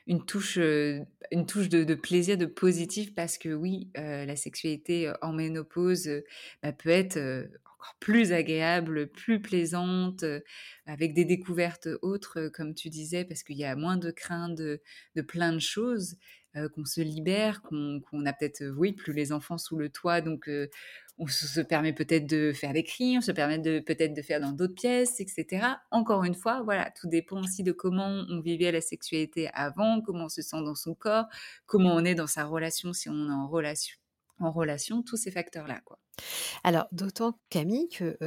une touche, une touche de plaisir, de positif parce que oui, la sexualité, en ménopause, bah, peut être, encore plus agréable, plus plaisante, avec des découvertes autres, comme tu disais, parce qu'il y a moins de crainte de de plein de choses, heu, qu'on se libère, qu'on a peut-être, heu, oui, plus les enfants sous le toit donc heu, on se permet peut-être de faire des cris, on se permet peut-être de faire dans d'autres pièces et cetera. Encore une fois, voilà, tout dépend aussi de comment on vivait la sexualité avant, comment on se sent dans son corps, comment on est dans sa relation, si on est en relation en relation, tous ces facteurs-là. Alors d'autant Camille que,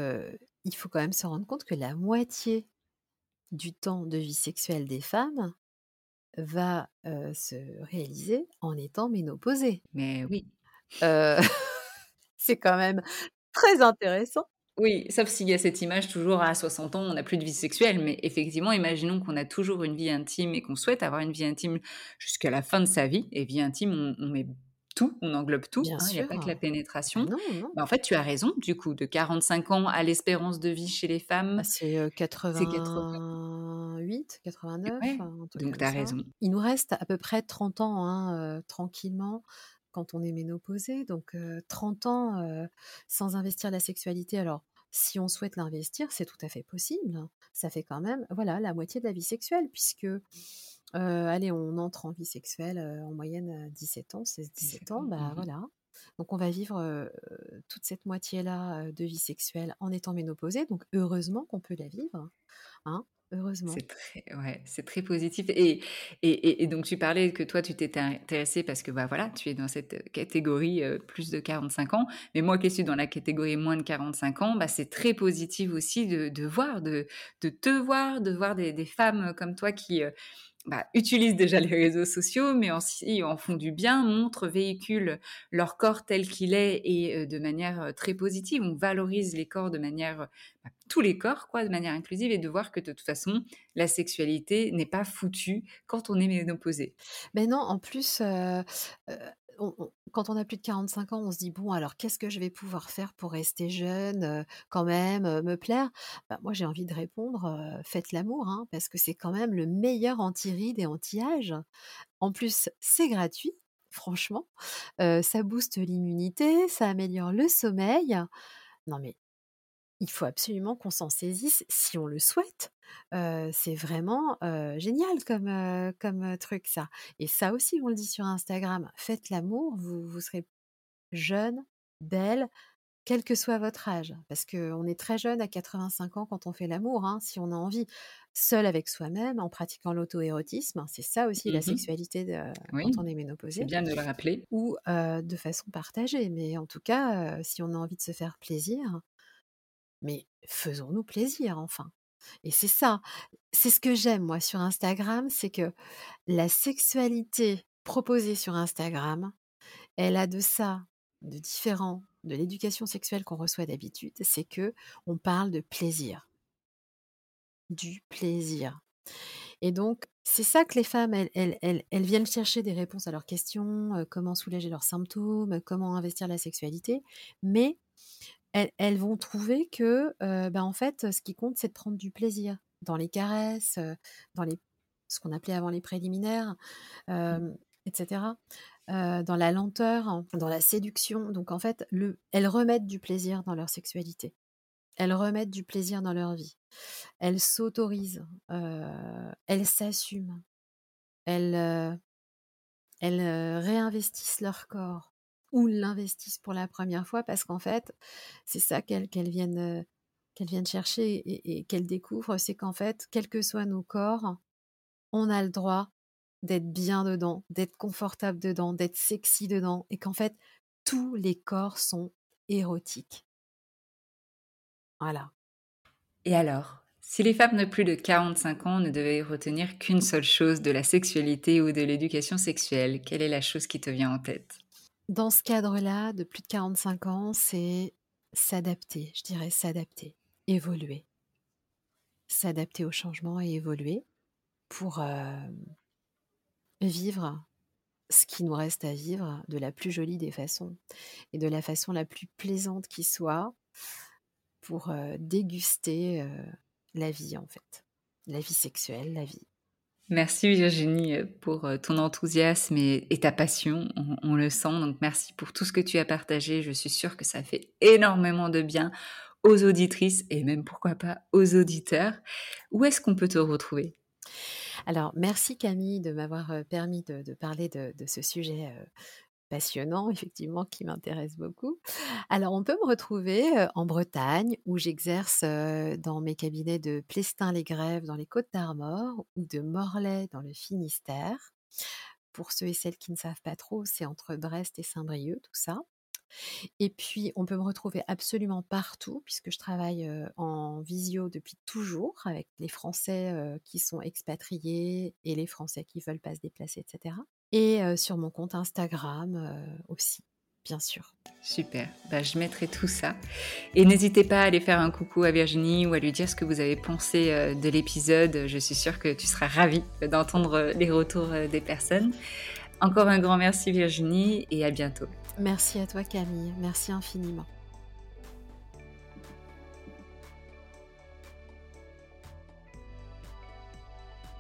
il faut quand même se rendre compte que la moitié du temps de vie sexuelle des femmes va, se réaliser en étant ménopausées. Mais oui. C'est quand même très intéressant. Oui, sauf s'il y a cette image toujours à 60 ans, on n'a plus de vie sexuelle, mais effectivement, imaginons qu'on a toujours une vie intime et qu'on souhaite avoir une vie intime jusqu'à la fin de sa vie et vie intime, on on met tout, on englobe tout, hein, il y a pas que la Bah, pénétration. non, non. Bah, en fait, tu as raison, du coup, de 45 ans à l'espérance de vie chez les Bah, femmes, c'est, heu, c'est 80 88-89, Ouais, un truc donc tu as ça. raison. Il nous reste à peu près 30 ans, hein, heu, tranquillement quand on est ménopausé, donc heu, 30 ans, heu, sans investir la sexualité. Alors, si on souhaite l'investir, c'est tout à fait possible. Ça fait quand même, voilà, la moitié de la vie sexuelle puisque, heu, allez, on entre en vie sexuelle, heu, en moyenne à 17 ans, 16-17 17 ans. Mmh bah, mh. voilà. Donc on va vivre toute cette moitié-là de vie sexuelle en étant ménopausée. Donc heureusement qu'on peut la vivre. Hein heureusement. C'est très, ouais, c'est très positif. Et, et, et, donc, tu parlais que toi, tu t'étais intéressée parce que bah, voilà, tu es dans cette catégorie plus de 45 ans. Mais moi qui suis dans la catégorie moins de 45 ans, bah, c'est très positif aussi de, de voir, de, de, te voir, de voir des, des femmes comme toi qui bah, utilisent déjà les réseaux sociaux, mais aussi en font du bien, montrent, véhiculent leur corps tel qu'il est et euh, de manière euh, très positive. On valorise les corps de manière, bah, tous les corps, quoi, de manière inclusive, et de voir que de toute façon, la sexualité n'est pas foutue quand on est ménopausé. Mais non, en plus, euh, quand on a plus de 45 ans, on se dit bon alors qu'est-ce que je vais pouvoir faire pour rester jeune, quand même, me plaire? Bah, Moi j'ai envie de répondre faites l'amour, hein, parce que c'est quand même le meilleur anti-rides et anti-âge. En plus c'est gratuit, franchement, ça booste l'immunité, ça améliore le sommeil. Non mais il faut absolument qu'on s'en saisisse si on le souhaite. c'est vraiment génial comme, comme truc ça. Et ça aussi, on le dit sur Instagram, faites l'amour, vous, vous serez jeune, belle, quel que soit votre âge. Parce qu'on est très jeune à 85 ans quand on fait l'amour, hein, si on a envie. Seul avec soi-même, en pratiquant l'auto-érotisme, c'est ça aussi la mmh sexualité de, quand on est ménopausé. C'est bien de le rappeler. Ou de façon partagée. Mais en tout cas, si on a envie de se faire plaisir, mais faisons-nous plaisir enfin. Et c'est ça, c'est ce que j'aime moi sur Instagram, c'est que la sexualité proposée sur Instagram, elle a de ça, de différent de l'éducation sexuelle qu'on reçoit d'habitude, c'est que on parle de plaisir. Du plaisir. Et donc, c'est ça que les femmes, elles, elles, viennent chercher des réponses à leurs questions, comment soulager leurs symptômes, comment investir la sexualité, mais elles, vont trouver que, ben, en fait, ce qui compte, c'est de prendre du plaisir dans les caresses, dans les ce qu'on appelait avant les préliminaires, mmh. etc., dans la lenteur, dans la séduction. Donc, en fait, le elles remettent du plaisir dans leur sexualité. Elles remettent du plaisir dans leur vie. Elles s'autorisent, elles s'assument, elles, elles, réinvestissent leur corps ou l'investissent pour la première fois parce qu'en fait, c'est ça qu'elles viennent, qu'elles viennent chercher et, qu'elles découvrent, c'est qu'en fait, quels que soient nos corps, on a le droit d'être bien dedans, d'être confortable dedans, d'être sexy dedans, et qu'en fait, tous les corps sont érotiques. Voilà. Et alors, si les femmes de plus de 45 ans ne devaient retenir qu'une seule chose de la sexualité ou de l'éducation sexuelle, quelle est la chose qui te vient en tête? Dans ce cadre-là, de plus de 45 ans, c'est s'adapter, je dirais s'adapter, évoluer. S'adapter au changement et évoluer pour vivre ce qui nous reste à vivre de la plus jolie des façons et de la façon la plus plaisante qui soit pour déguster la vie en fait, la vie sexuelle, la vie. Merci Virginie pour ton enthousiasme et, ta passion, on, le sent. Donc merci pour tout ce que tu as partagé. Je suis sûre que ça fait énormément de bien aux auditrices et même pourquoi pas aux auditeurs. Où est-ce qu'on peut te retrouver? Alors, merci Camille de m'avoir permis de, parler de, ce sujet passionnant, effectivement, qui m'intéresse beaucoup. Alors, on peut me retrouver en Bretagne, où j'exerce dans mes cabinets de Plestin-les-Grèves dans les Côtes d'Armor ou de Morlaix dans le Finistère. Pour ceux et celles qui ne savent pas trop, c'est entre Brest et Saint-Brieuc, tout ça. Et puis, on peut me retrouver absolument partout, puisque je travaille en visio depuis toujours avec les Français qui sont expatriés et les Français qui veulent pas se déplacer, etc et sur mon compte Instagram aussi, bien sûr. Super, bah, je mettrai tout ça. Et n'hésitez pas à aller faire un coucou à Virginie ou à lui dire ce que vous avez pensé de l'épisode. Je suis sûre que tu seras ravie d'entendre les retours des personnes. Encore un grand merci Virginie et à bientôt. Merci à toi Camille, merci infiniment.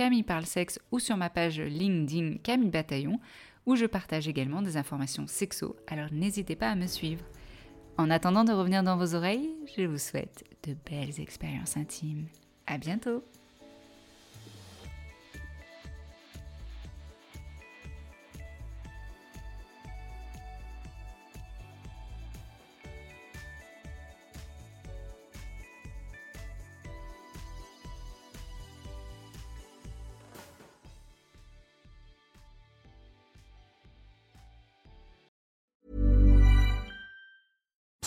Camille Parle Sexe ou sur ma page LinkedIn Camille Bataillon où je partage également des informations sexo, alors n'hésitez pas à me suivre. En attendant de revenir dans vos oreilles, je vous souhaite de belles expériences intimes. À bientôt!